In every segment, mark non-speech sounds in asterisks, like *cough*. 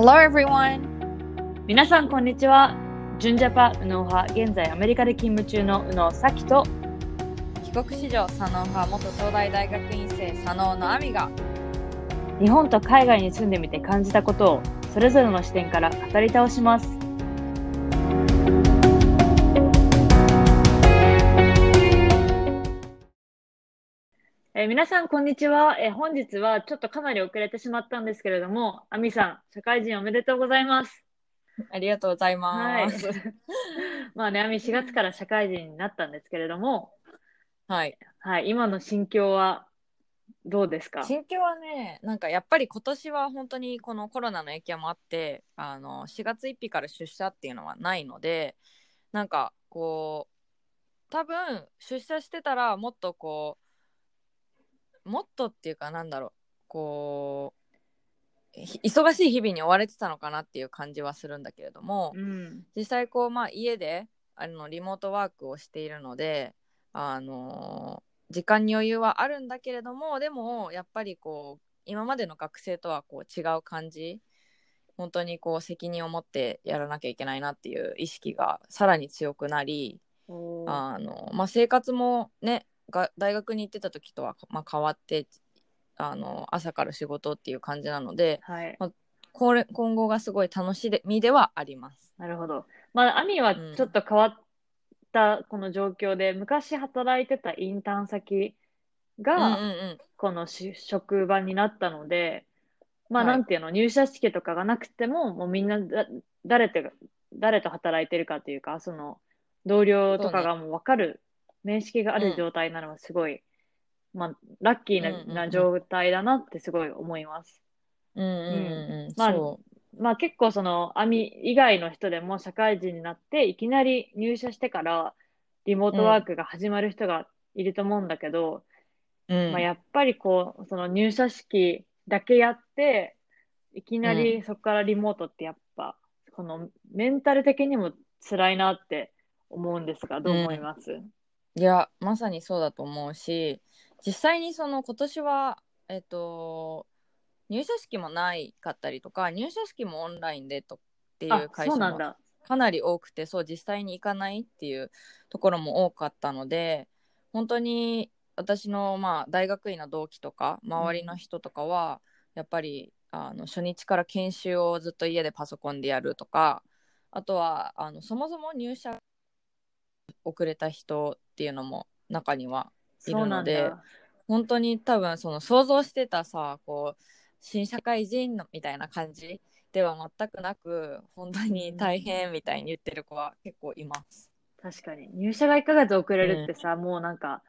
Hello everyone! 皆さんこんにちは。ジュンジャパ右脳派、現在アメリカで勤務中の右脳咲と帰国子女左脳派元東大大学院生左脳の亜美が日本と海外に住んでみて感じたことをそれぞれの視点から語り倒します。えー皆さんこんにちは、えー本日はちょっとかなり遅れてしまったんですけれども、亜美さん、社会人おめでとうございます。ありがとうございはいます。。*laughs* まあね、亜美4月から社会人になったんですけれども、はい。はい、今の心境はどうですか？心境はね、なんかやっぱり今年は本当にこのコロナの影響もあって、あの4月1日から出社っていうのはないので、なんかこう、多分出社してたらもっとこう、もっとっていうかなんだろう、こう、ひ忙しい日々に追われてたのかなっていう感じはするんだけれども、うん。実際こう、まあ、家であのリモートワークをしているので、あのー時間に余裕はあるんだけれどもでもやっぱりこう今までの学生とはこう違う感じ。本当にこう責任を持ってやらなきゃいけないなっていう意識がさらに強くなりあの、まあ、生活もねが大学に行ってた時とは、まあ、変わってあの朝から仕事っていう感じなのではい。これ今後がすごい楽しみではあります。なるほど。まあ、アミはちょっと変わったこの状況で、昔働いてたインターン先うんうんが、うんこのし職場になったので、まあ、はいなんていうの、入社式とかがなくても、もうみんなだ、誰と、誰と働いてるかというか、その、同僚とかがもう分かる、面識がある状態なのはすごい、まあ、ラッキーな,、うんうんうん。な状態だなってすごい思います。うんうんうんうん。まあそまあ結構その、アミ以外の人でも社会人になって、いきなり入社してからリモートワークが始まる人がいると思うんだけど、う、うん。まあやっぱりこう、その入社式だけやって、いきなりそこからリモートってやっぱ、このメンタル的にも辛いなって思うんですが、どう思います、いやまさにそうだと思うし実際にその今年はえっと入社式もないかったりとか入社式もオンラインでとっていあう、会社も。かなり多くてそう実際に行かないっていうところも多かったので本当に私のまあ大学院の同期とか周りの人とかはやっぱりあの初日から研修をずっと家でパソコンでやるとかあとはあのそもそも入社遅れた人っていうのも中にはいるのでだ。本当に多分その想像してたさこう新社会人のみたいな感じでは全くなく本当に大変みたいに言ってる子は結構います。確かに。入社が1ヶ月遅れるってさ、もうなんか、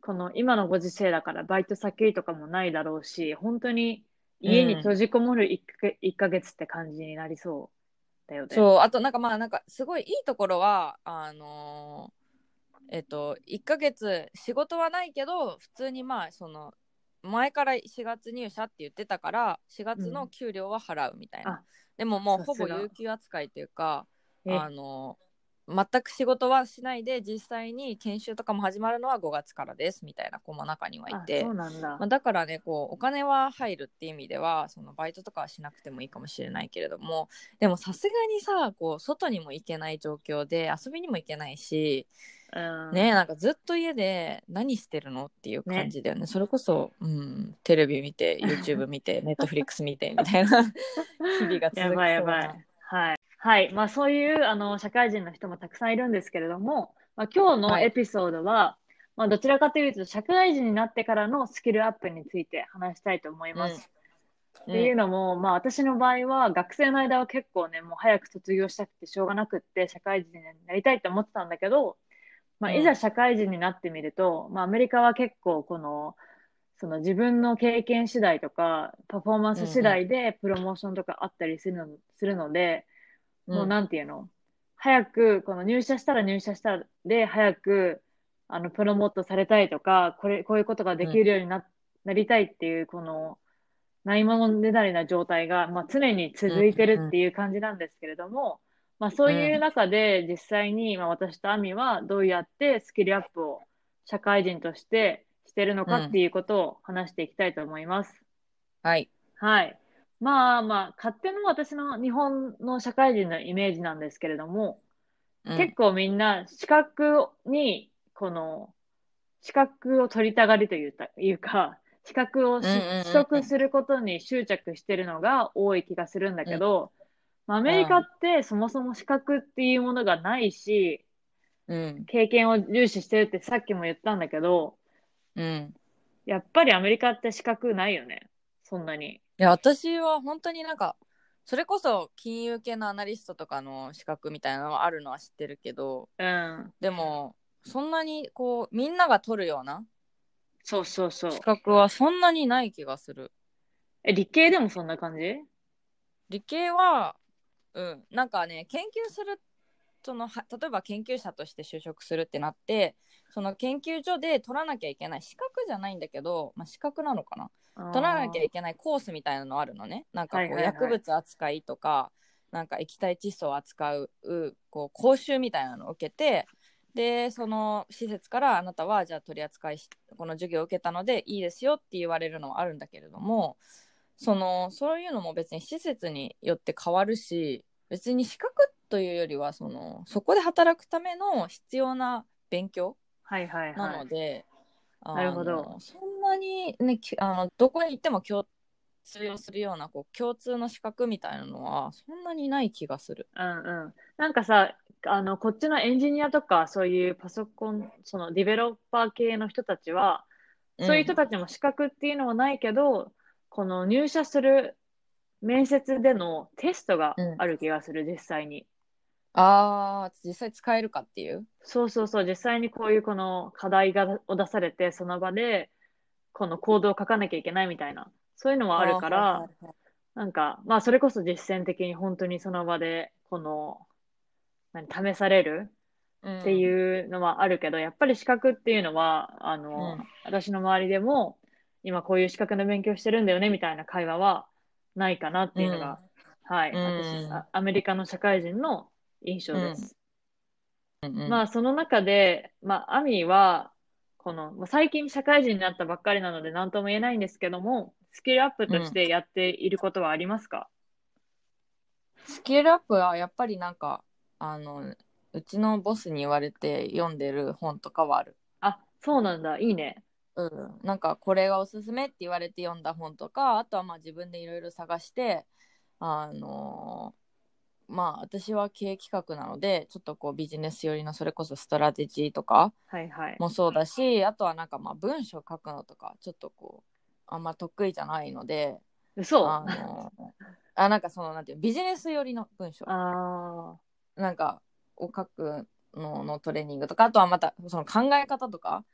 この今のご時世だからバイト先とかもないだろうし、本当に家に閉じこもる 1, か1ヶ月って感じになりそうだよね。そうあとなんかまあなんかすごいいいところはあのーえっと1ヶ月仕事はないけど普通にまあその前から4月入社って言ってたから4月の給料は払うみたいな、あでももうほぼ有給扱いというかえ。あの全く仕事はしないで実際に研修とかも始まるのは5月からですみたいな子も中にはいあ、てだ。まあ、。だからねこうお金は入るっていう意味ではそのバイトとかはしなくてもいいかもしれないけれどもでもさすがにさこう外にも行けない状況で遊びにも行けないし、うん。ねなんかずっと家で何してるのっていう感じだよねそれこそ、うん、テレビ見て YouTube 見て *laughs* Netflix 見てみたいな *laughs* 日々が続きそうやばいやばい。はい。はい。まあそういう、あの、社会人の人もたくさんいるんですけれども、まあ、今日のはいエピソードは、まあどちらかというと、社会人になってからのスキルアップについて話したいと思います。うんっていうのも、まあ私の場合は学生の間は結構ね、もう早く卒業したくてしょうがなくって社会人になりたいって思ってたんだけど、まあうん。いざ社会人になってみると、まあアメリカは結構この、その自分の経験次第とか、パフォーマンス次第でプロモーションとかあったりするの,、するので、もうなんていうの？早く、この入社したら入社したで、早く、あの、プロモートされたいとか、これ、こういうことができるようにな、なりたいっていう、この、ないものねだりな状態が、まあ、常に続いてるっていう感じなんですけれども、まあ、そういう中で、実際に、まあ、私とアミはどうやってスキルアップを社会人としてしてるのかっていうことを話していきたいと思います。はい。はい。まあまあ、勝手の私の日本の社会人のイメージなんですけれども、うん。結構みんな資格に、この、資格を取りたがりというたいうか、資格をしうんうんうんうん。取得することに執着してるのが多い気がするんだけど、まあアメリカってそもそも資格っていうものがないし、うん経験を重視してるってさっきも言ったんだけど、うんやっぱりアメリカって資格ないよね。そんなに。いや私は本当になんかそれこそ金融系のアナリストとかの資格みたいなのはあるのは知ってるけどうん。でもそんなにこうみんなが取るようなそうそうそう資。格はそんなにない気がするえ、理系でもそんな感じ？理系はうん。なんかね研究するそのは例えば研究者として就職するってなってその研究所で取らなきゃいけない資格じゃないんだけど、まあ、資格なのかな？取らなきゃいけないコースみたいなのあるのね。なんかこう、はいはいはい。薬物扱いとかなんか液体窒素を扱うこう講習みたいなのを受けてでその施設からあなたはじゃあ取り扱いしこの授業を受けたのでいいですよって言われるのはあるんだけれどもそのそういうのも別に施設によって変わるし別に資格というよりはそのそこで働くための必要な勉強はいはいなはい。ので、なるほどそんなにねきあのどこに行っても共通用するようなこう共通の資格みたいなのはそんなにない気がする。うんうん。なんかさ、あの、こっちのエンジニアとか、そういうパソコン、そのディベロッパー系の人たちは、そういう人たちも資格っていうのはないけど、この入社する面接でのテストがある気がする、実際に。ああ実際使えるかっていう？そうそうそう、実際にこういうこの課題がを出されて、その場で、このコードを書かなきゃいけないみたいな、そういうのはあるから、はいはいはいなんか、まあ、それこそ実践的に本当にその場で、この、何、試されるうんっていうのはあるけど、やっぱり資格っていうのは、あの、うん私の周りでも、今こういう資格の勉強してるんだよね、みたいな会話はないかなっていうのが、はい、うん私あ、アメリカの社会人の印象です。うんうんまあ、その中で、まあ、アミは、この、まあ、最近社会人になったばっかりなので何とも言えないんですけども、スキルアップとしてやっていることはありますか、スキルアップはやっぱりなんかあのうちのボスに言われて読んでる本とかはある。あ、そうなんだ。いいね。うん、なんかこれがおすすめって言われて読んだ本とかあとはまあ自分でいろいろ探してあのーまあ私は経営企画なのでちょっとこうビジネス寄りのそれこそストラテジーとかはいはい。もそうだしあとはなんかまあ文章書くのとかちょっとこうあんま得意じゃないので嘘。あのーあなんかそのなんていうビジネス寄りの文章。あなんかを書くののトレーニングとかあとはまたその考え方とか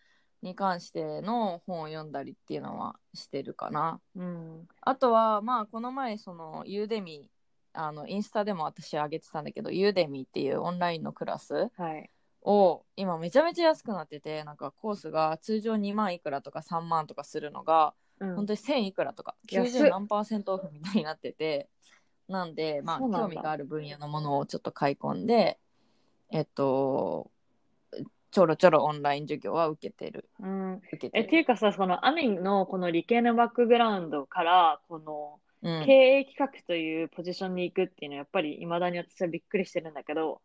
に関しての本を読んだりっていうのはしてるかな。ーうん。あとはまあこの前そのユーデミあのインスタでも私上げてたんだけどユーデミっていうオンラインのクラスはい。を今めちゃめちゃ安くなっててなんかコースが通常2万いくらとか3万とかするのがうん、本当に1000いくらとか安っ90何パーセントオフみたいになっててなんでまあ興味がある分野のものをちょっと買い込んでえっとちょろちょろオンライン授業は受けてるうん。受けてえ、っている、うかさ、そのアミのこの理系のバックグラウンドから、このうん経営企画というポジションに行くっていうのは、やっぱり未だに私はびっくりしてるんだけど、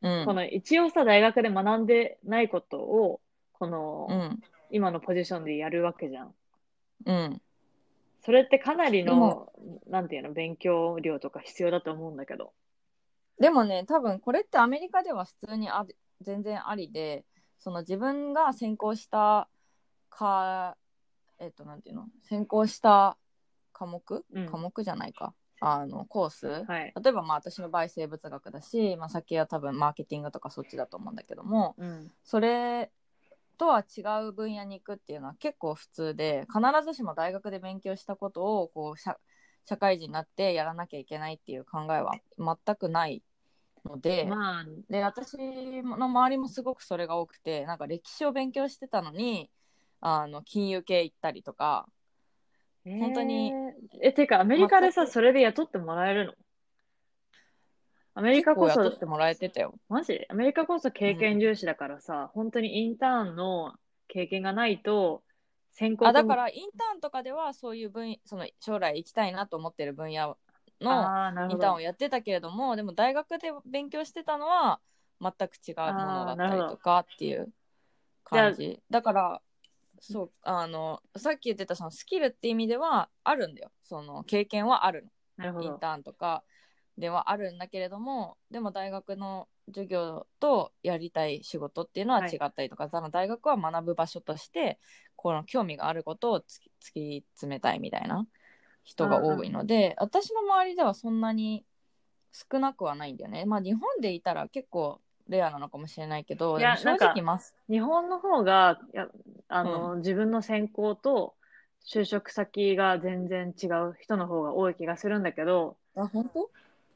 うんこの一応さ、大学で学んでないことを、この、うん今のポジションでやるわけじゃん。うんそれってかなりでのも、なんていうの、勉強量とか必要だと思うんだけど。でもね多分これってアメリカでは普通にあり全然ありでその自分が専攻したかえっとなんていうの？専攻した科目、うん。科目じゃないか。あのコース、はい。例えばまあ私の場合生物学だし、まあ、先は多分マーケティングとかそっちだと思うんだけどもうん。それとは違う分野に行くっていうのは結構普通で必ずしも大学で勉強したことをこう社社会人になってやらなきゃいけないっていう考えは全くないので,、まあ、で私の周りもすごくそれが多くてなんか歴史を勉強してたのにあの金融系行ったりとか本当にえてか、アメリカでさ、それで雇ってもらえるの？アメリカこそ、雇ってもらえてたよ。マジ？アメリカこそ経験重視だからさ、本当にインターンの経験がないとあだからインターンとかではそういう分その将来行きたいなと思ってる分野のインターンをやってたけれどもでも大学で勉強してたのは全く違うものだったりとかっていう感じ。だからそうあのさっき言ってたそのスキルって意味ではあるんだよ。その経験はあるの。イン。ターンとかではあるんだけれどもでも大学の授業とやりたい仕事っていうのは違ったりとか、その大学は学ぶ場所としてこの興味があることを突き詰めたいみたいな人が多いので、私の周りではそんなに少なくはないんだよね。まあ日本でいたら結構レアなのかもしれないけどいや正直ます。日本の方が、いやあの、自分の専攻と就職先が全然違う人の方が多い気がするんだけど、あ本当？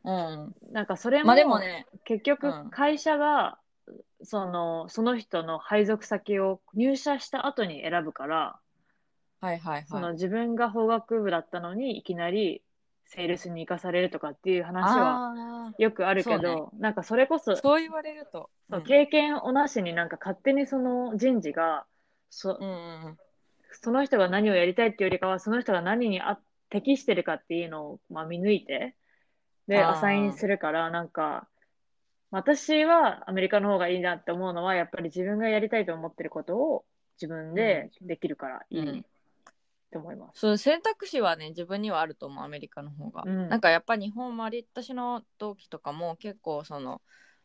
うん。なんかそれも、まあでもね結局うん。会社が、その、その人の配属先を入社した後に選ぶから、はいはいそのはい自分が法学部だったのにいきなりセールスに行かされるとかっていう話はあよくあるけど、そうなんかそれこそあそう言われると。そう経験をなしになんか勝手にその人事がそ,、うんうんうん。その人が何をやりたいっていうよりかはその人が何にあ適してるかっていうのを、まあ、見抜いてでアサインするからなんか私はアメリカの方がいいなって思うのはやっぱり自分がやりたいと思ってることを自分でできるからいいと思います。そう選択肢はね自分にはあると思うアメリカの方が、うん。なんかやっぱ日本もあり私の同期とかも結構その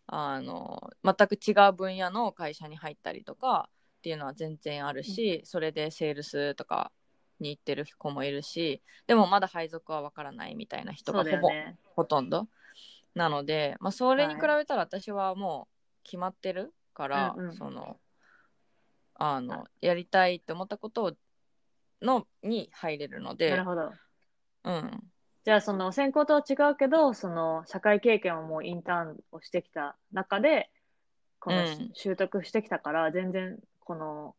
あの全く違う分野の会社に入ったりとかっていうのは全然あるし、それでセールスとかに行ってる子もいるしでもまだ配属はわからないみたいな人がほぼ、ね。ほとんど。なので、まあ、それに比べたら私はもう決まってるから、うんうん。そのあのやりたいって思ったことをのに入れるのでなるほど。うん、じゃあその専攻とは違うけどその社会経験をもうインターンをしてきた中でこの、うん習得してきたから全然この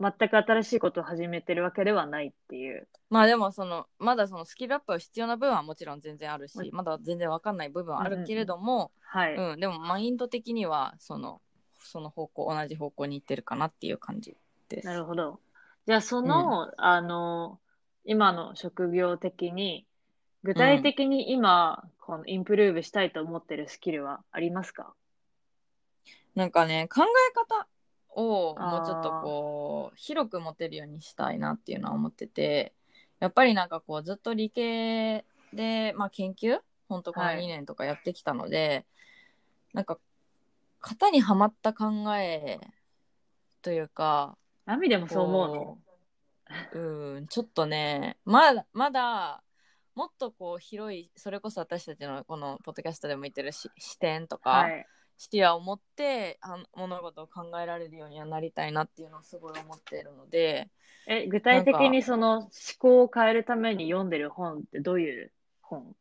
全く新しいことを始めてるわけではないっていう。まあでもそのまだそのスキルアップが必要な部分はもちろん全然あるし、うんまだ全然わかんない部分はあるけれども、はい。うんでもマインド的にはそのその方向同じ方向に行ってるかなっていう感じです。なるほど。じゃあその、あの今の職業的に具体的に今、このインプルーブしたいと思ってるスキルはありますか？なんかね考え方をもうちょっとこう広く持てるようにしたいなっていうのは思っててやっぱりなんかこうずっと理系で、まあ、研究？ほんとこのはい。2年とかやってきたので、なんか型にはまった考えというかナミでもそう思うの？こううんちょっとねまだまだもっとこう広いそれこそ私たちのこのポッドキャストでも言ってるし視点とか、はい。視野を持ってあの物事を考えられるようにはなりたいなっていうのをすごい思っているのでえ、具体的にその思考を変えるために読んでる本ってどういう本？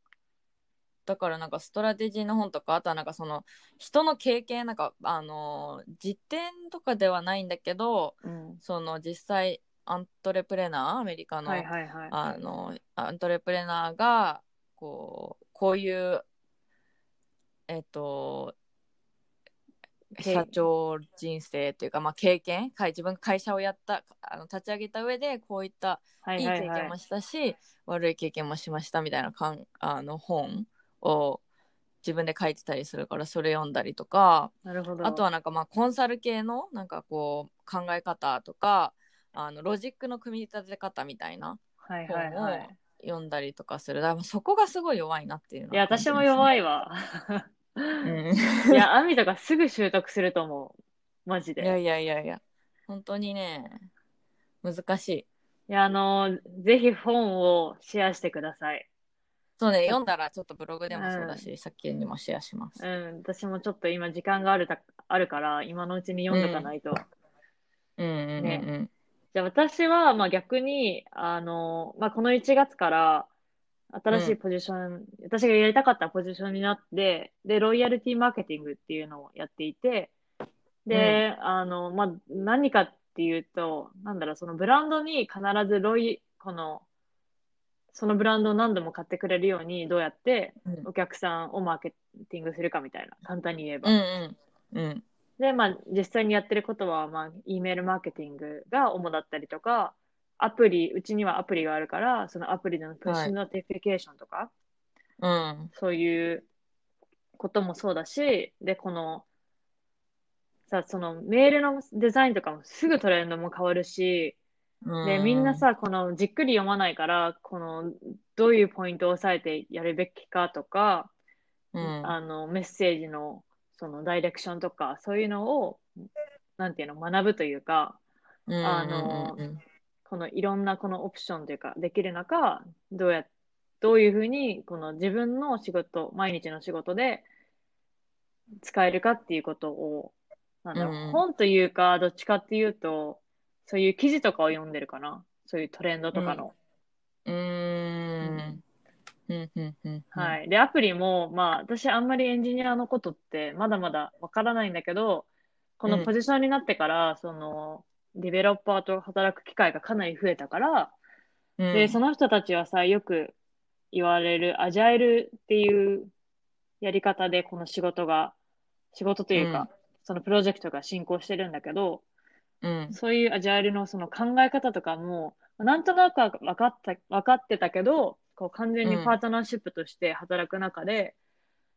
だからなんかストラテジーの本とかあとはなんかその人の経験なんかあの実典とかではないんだけどうん。その実際アントレプレナーアメリカの,、はいはいはい。あのアントレプレナーがこうこういうえっと経社長人生というか、まあ、経験はい自分が会社をやったあの立ち上げた上でこういったはいいはいはいい経験もしたし、悪い経験もしましたみたいなかんあの本を自分で書いてたりするからそれ読んだりとかなるほど。あとはなんかまあコンサル系のなんかこう考え方とかあのロジックの組み立て方みたいなはいはいはい。読んだりとかするだからそこがすごい弱いなっていうのいや、私も弱い、いわ。うん、*laughs* いや、アミとかすぐ習得すると思う。マジで。いやいやいやいや本当にね難しいいや、あの、ぜひ本をシェアしてください。そうね読んだらちょっとブログでもそうだし、さっきにもシェアします、うん、私もちょっと今時間があるたあるから、今のうちに読んどかないと。うん。うんうんうん、ね。じゃあ私は、まあ逆に、あの、まあこの1月から、新しいポジション、私がやりたかったポジションになって、で、ロイヤルティマーケティングっていうのをやっていて、で、あの、まあ何かっていうと、なんだろう、そのブランドに必ずロイ、この、そのブランドを何度も買ってくれるように、どうやってうんお客さんをマーケティングするかみたいな、簡単に言えば。うんうんうんで、まあ、実際にやってることは、まあ、E メールマーケティングが主だったりとか、アプリ、うちにはアプリがあるから、そのアプリでの push notification とか、うん。そういうこともそうだし、で、この、さ、そのメールのデザインとかもすぐトレンドも変わるし、で、みんな、さ、このじっくり読まないから、この、どういうポイントを押さえてやるべきかとか、うん。あの、メッセージの、その direction とか、そういうのを、なんていうの、学ぶというか、うん、あのこのいろんなこのオプションというか、できる中、どうや、どういうふうに、この自分の仕事、毎日の仕事で使えるかっていうことを、なんだろう、うん。本というか、どっちかっていうと、そういう記事とかを読んでるかな？そういうトレンドとかの。うーん。うん、うん、うん。。はいい。で、アプリも、まあ、私あんまりエンジニアのことってまだまだわからないんだけど、このポジションになってから、その、ディベロッパーと働く機会がかなり増えたから、うん、で、その人たちはさ、よく言われるアジャイルっていうやり方でこの仕事が、仕事というか、うんそのプロジェクトが進行してるんだけど、うん。そういうアジャイルのその考え方とかも、なんとなくは分かった、分かってたけど、こう完全にパートナーシップとして働く中で、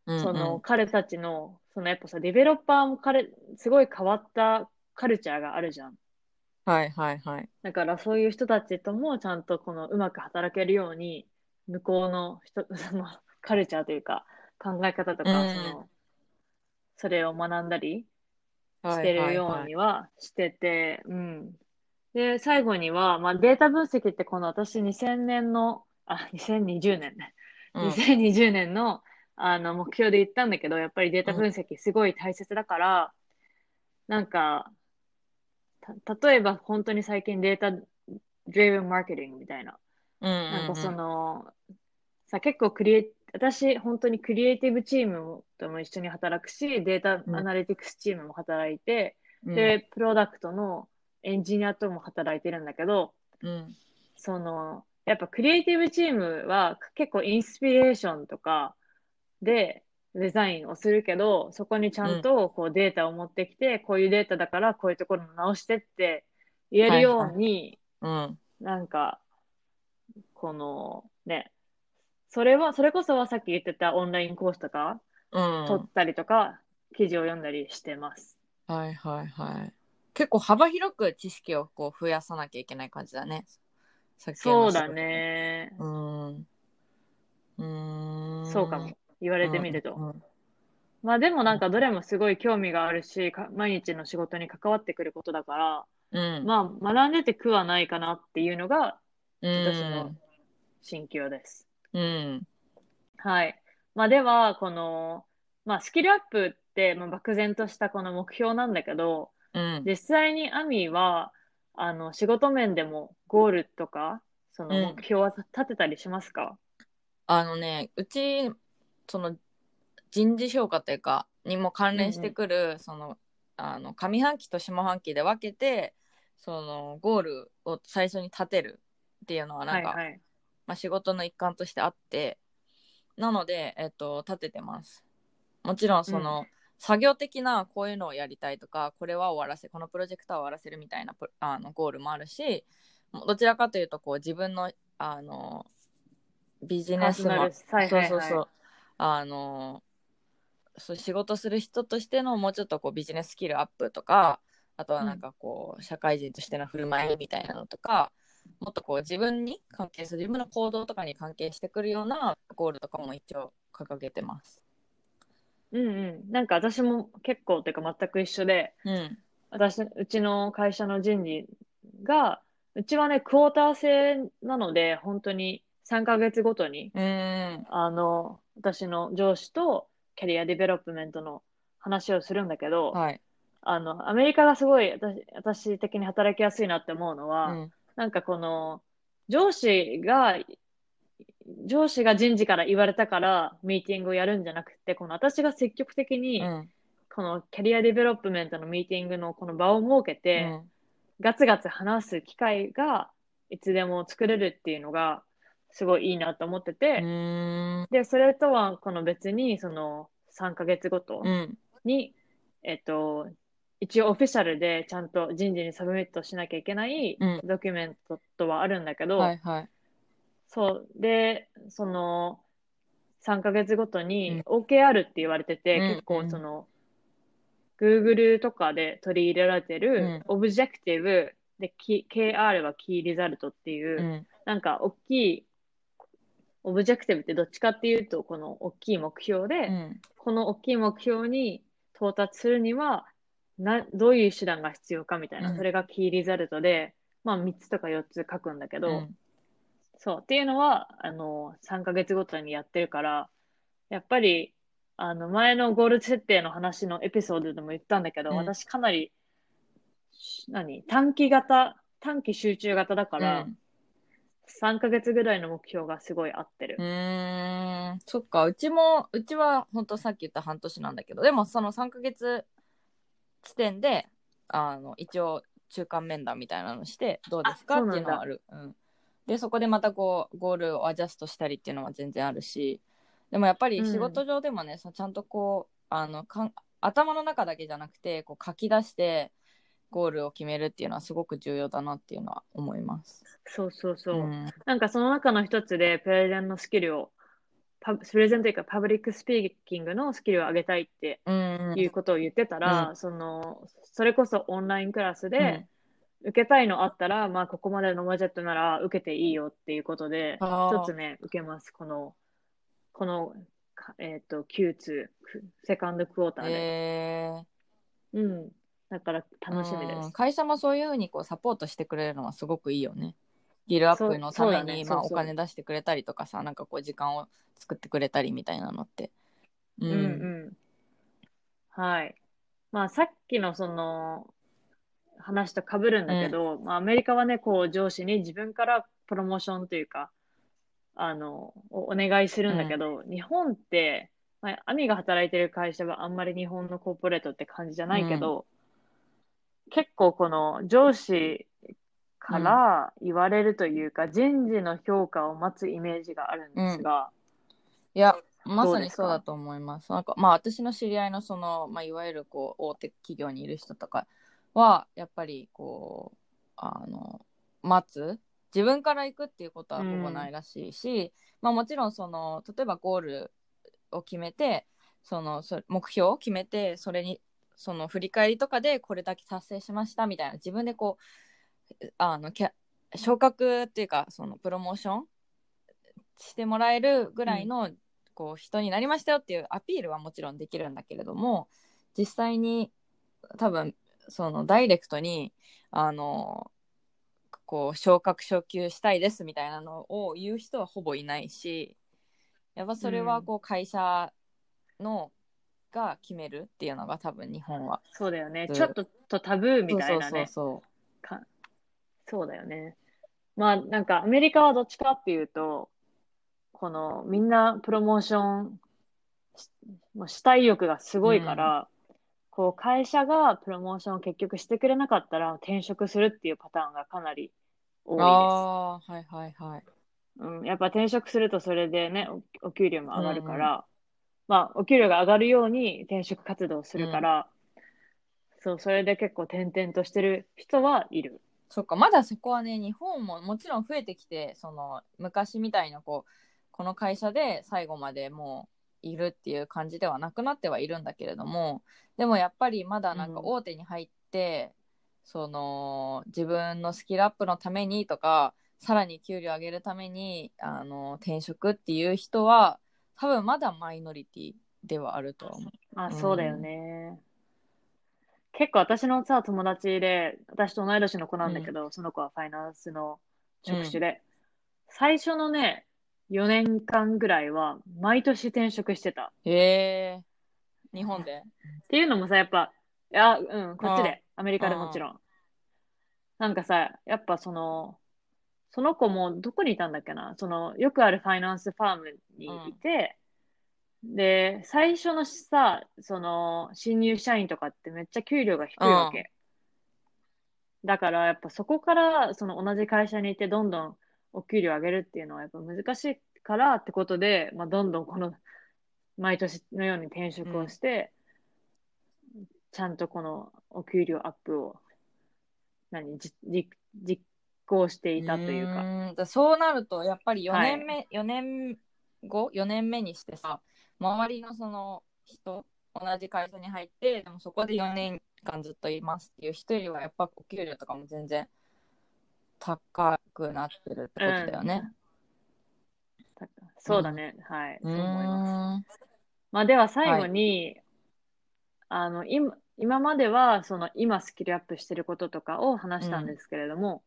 うん、その彼たちの、そのやっぱさ、ディベロッパーも彼、すごい変わったカルチャーがあるじゃん。はい、はい、はい。だからそういう人たちともちゃんとこのうまく働けるように、向こうの人、*laughs* そのカルチャーというか考え方とか、うんその、それを学んだりはいしてるようにはしてて、うん。で、最後には、まあデータ分析ってこの私2000年の、あ、2020年ね。うん2020年のあの目標で言ったんだけど、やっぱりデータ分析すごい大切だから、なんか、た、例えば本当に最近データ driven marketing みたいな。うん、うん。なんかその、さ、結構クリエイ、私本当にクリエイティブチームとも一緒に働くし、データアナリティクスチームも働いて、うん、で、プロダクトのエンジニアとも働いてるんだけど、うん、その、やっぱクリエイティブチームは結構インスピレーションとかでデザインをするけど、そこにちゃんとこうデータを持ってきて、こういうデータだからこういうところも直してって言えるように、うん、なんか、このね、それは、それこそはさっき言ってたオンラインコースとか、うん。取ったりとか、記事を読んだりしてます。はいはいはい。結構幅広く知識をこう増やさなきゃいけない感じだね。さっきのそうだ。ね。うーん。うーん。そうかも。言われてみると。うんまあでもなんかどれもすごい興味があるし、か毎日の仕事に関わってくることだから、うん。まあ学んでて苦はないかなっていうのがうん、私の心境です。うん。はい。まあでは、この、まあスキルアップって、まあ、漠然としたこの目標なんだけど、うん。実際にアミは、あの、仕事面でもゴールとか、その目標は立てたりしますか、あのね、うち、その、人事評価というか、にも関連してくる、その、あの、上半期と下半期で分けて、その、ゴールを最初に立てるっていうのは、なんか、はいはい。まあ、仕事の一環としてあって、なので、えっと、立ててます。もちろん、その、作業的なこういうのをやりたいとか、これは終わらせ、このプロジェクトは終わらせるみたいなプあのゴールもあるし、どちらかというと、こう、自分の、あの、ビジネスマンパーソナル、はいそうはいはい。そうそう、あの、そう仕事する人としてのもうちょっとこうビジネススキルアップとか、あとはなんかこう、社会人としての振る舞いみたいなのとか、もっとこう自分に関係する、自分の行動とかに関係してくるようなゴールとかも一応掲げてます。うんうん。なんか私も結構、ていうか全く一緒で、うん。私、うちの会社の人事が、うちはね、クォーター制なので、本当に3ヶ月ごとに、うーん。あの、私の上司とcareer development の話をするんだけど、はい。あの、アメリカがすごい私私的に働きやすいなって思うのは、うん。なんかこの、上司が、上司が人事から言われたからミーティングをやるんじゃなくて、この私が積極的に、うん。この career development のミーティングのこの場を設けうて、ん。ガツガツ話す機会がいつでも作れるっていうのがすごいいいなと思ってうて。で、それとはこの別にその3ヶ月ごとうん。に、えっと、一応オフィシャルでちゃんと人事に submit しなきゃいけないうんドキュメントとはあるんだけど、はいはい。そう。で、その、3ヶ月ごとに OKR って言われてて、うん結構その、Google とかで取り入れられてる、 objective で、キ KR は key result っていう、うん。なんか大きい、オブジェクティブってどっちかっていうと、この大きい目標で、うん。この大きい目標に到達するには、な、どういう手段が必要かみたいな、うん。それがキーリザルトで、まあ3つとか4つ書くんだけど、うん。そう。っていうのは、あの、3ヶ月ごとにやってるから、やっぱり、あの、前のゴール設定の話のエピソードでも言ったんだけど、うん。私かなり、し何短期型、短期集中型だから、3ヶ月ぐらいの目標がすごい合ってる。うーん、そっか、うちも、うちは本当さっき言った半年なんだけど、でもその3ヶ月地点で、あの、一応中間面談みたいなのして、どうですか？あっていうのはある。うん。で、そこでまたこう、ゴールをアジャストしたりっていうのは全然あるし、でもやっぱり仕事上でもね、さちゃんとこう、あの、かん頭の中だけじゃなくて、こう書き出して、ゴールを決めるっていうのはすごく重要だなっていうのは思います。そうそうそう。んなんかその中の一つで、プレゼンのスキルを、パプレゼンというか、 public speaking のスキルを上げたいってうんいうことを言ってたら、うその、それこそオンラインクラスで、受けたいのあったら、まあ、ここまでの budget なら受けていいよっていうことで、一つね、受けます。この、この、かえっ、と、Q2、くセカンドクォーターで。えうん。だから楽しみでうんす。会社もそういうふうにこうサポートしてくれるのはすごくいいよね。スキルアップのために、まあ、お金出してくれたりとかさなんかこう時間を作ってくれたりみたいなのって。ううんうん。はい。まあ、さっきのその、話と被るんだけど、まあ、アメリカはね、こう、上司に自分からプロモーションというか、あの、おお願いするんだけど、日本って、まあ、アミが働いてる会社はあんまり日本のコーポレートって感じじゃないけど、結構この上司から言われるというか、人事の評価を待つイメージがあるんですが、いやまさにそうだと思います。なんかまあ私の知り合いのその、まあ、いわゆるこう大手企業にいる人とかはやっぱりこうあの待つ。自分から行くっていうことはほぼないらしいし、まあもちろんその例えばゴールを決めてそのそ目標を決めてそれにその振り返りとかでこれだけ達成しましたみたいな自分でこうあのキャ昇格っていうかそのプロモーションしてもらえるぐらいの、こう人になりましたよっていうアピールはもちろんできるんだけれども実際に多分そのダイレクトにあのこう昇格昇級したいですみたいなのを言う人はほぼいないしやっぱそれはこう会社のが決めるっていうのが多分日本は。そうだよね。うんちょっととタブーみたいなね。そうそかそうだよね。まあなんかアメリカはどっちかっていうと、このみんなプロモーションしもうしたい欲がすごいから、こう会社がプロモーションを結局してくれなかったら転職するっていうパターンがかなり多ういでああーはいはいはいす。うん、やっぱ転職するとそれでね、おお給料も上がるから、まあお給料が上がるように転職活動をするから、そう、それで結構転々としてる人はいる。そっかまだそこはね日本ももちろん増えてきてその昔みたいなこうこの会社で最後までもういるっていう感じではなくなってはいるんだけれどもでもやっぱりまだなんかうん大手に入って、その自分のスキルアップのためにとかさらに給料上げるためにあの転職っていう人は多分まだマイノリティではあるとは思う。まあ、うんそうだよね。結構私のさ、友達で、私と同い年の子なんだけど、その子はファイナンスの職種で、最初のね、4年間ぐらいは、毎年転職してた。へえ日本で？っていうのもさ、やっぱ、いや、うん、こっちあで、アメリカでもちろん。なんかさ、やっぱその、その子もどこにいたんだっけな、その、よくあるファイナンスファームにいて、で、最初のさ、その、新入社員とかってめっちゃ給料が低いわけ。だから、やっぱそこから、その同じ会社にいて、どんどんお給料上げるっていうのはやっぱ難しいからってことで、まあ、どんどんこの、毎年のように転職をして、ちゃんとこのお給料アップを、何、じじ実行していたというか。そうなるとやっぱり4年目、4年後？4年目にしてさ周りのその人同じ会社に入ってでもそこで4年間ずっといますっていう人よりはやっぱお給料とかも全然高くなってるってことだよね。たそうだね。はい。うそう思います。まあでは最後に、あの、今、今までは、その、今スキルアップしてることとかを話したんですけれども、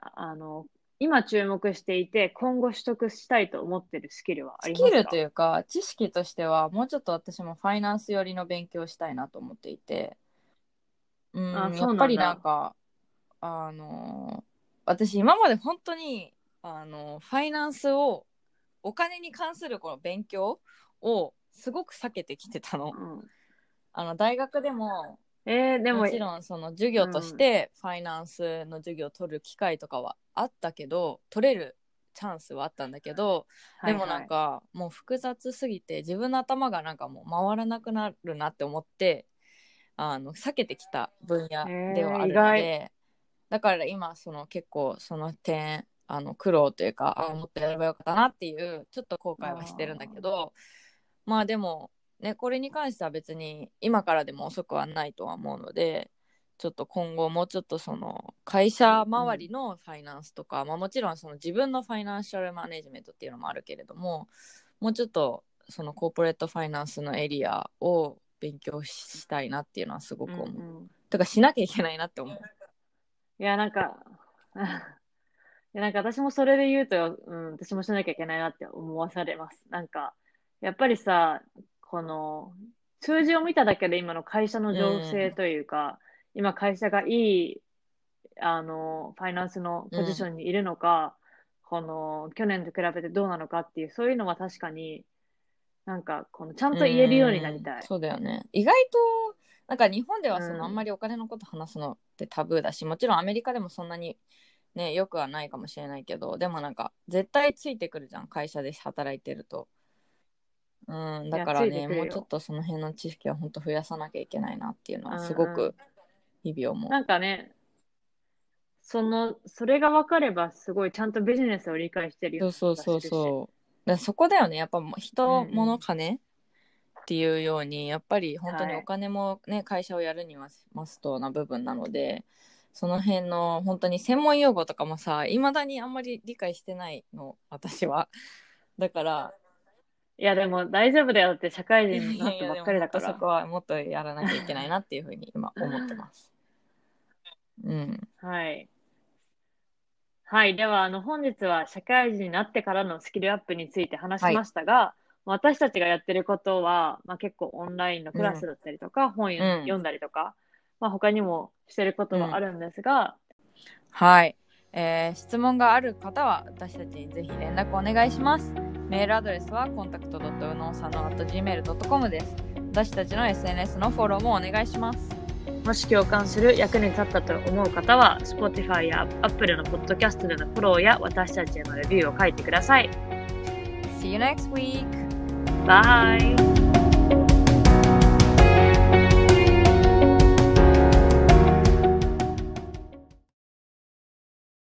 ああの、今注目していて、今後取得したいと思ってるスキルはありますか？スキルというか知識としてはもうちょっと私もファイナンス寄りの勉強をしたいなと思っていて。うんやっぱりなんかあの私今まで本当にあのファイナンスをお金に関するこの勉強をすごく避けてきてたの。うん。あの大学でもえー、でも、もちろんその授業としてファイナンスの授業を取る機会とかはあったけど取れるチャンスはあったんだけど、でもなんかもう複雑すぎて自分の頭がなんかもう回らなくなるなって思ってあの避けてきた分野ではあるのへー意で、だから今その結構その点あの苦労というかあもっとやればよかったなっていうちょっと後悔はしてるんだけどまあでもねこれに関しては別に今からでも遅くはないとは思うのでちょっと今後もうちょっとその会社周りのファイナンスとか、まあ、もちろんその自分のファイナンシャルマネジメントっていうのもあるけれどももうちょっとそのコーポレートファイナンスのエリアを勉強したいなっていうのはすごく思う。うんうんとかしなきゃいけないなって思う。いや、なんか、いやなんか私もそれで言うと、うん、私もしなきゃいけないなって思わされます。なんか、やっぱりさ、この、数字を見ただけで今の会社の情勢というか、今会社がいい、あの、ファイナンスのポジションにいるのか、この、去年と比べてどうなのかっていう、そういうのは確かに、なんか、この、ちゃんと言えるようになりたい。うんそうだよね。意外となんか日本ではその、うんあんまりお金のこと話すのってタブーだしもちろんアメリカでもそんなにねよくはないかもしれないけどでもなんか絶対ついてくるじゃん会社で働いてると。うん、だからねもうちょっとその辺の知識は本当増やさなきゃいけないなっていうのはすごく日々思う。なんかね、その、それが分かれば、すごいちゃんとビジネスを理解してるよそうそうそうそう。そこだよね。やっぱ人、うんうん物、金っていうように、やっぱり本当にはいお金もね、会社をやるにはマストな部分なので、その辺の本当に専門用語とかもさ、いまだにあんまり理解してないの、私は。だから、いや、でも大丈夫だよって社会い人になったばっかりだかでも本当そこら。はもっとやらなきゃいけないなっていうふうに今思ってます。*laughs* うん。はい。はい。では、あの、本日は社会人になってからのスキルアップについて話しましたが、私たちがやってることは、まあ、結構オンラインのクラスだったりとか、本うん読んだりとか、まあ、他にもしてることはあるんですが、はい、えー質問がある方は私たちにぜひ連絡お願いします。メールアドレスはコンタクト u n o a n o gmail.com です。私たちの SNS のフォローもお願いします。もし共感する役に立ったと思う方は、Spotify や Apple のポッドキャストでのフォローや私たちへのレビューを書いてください。See you next week! バイ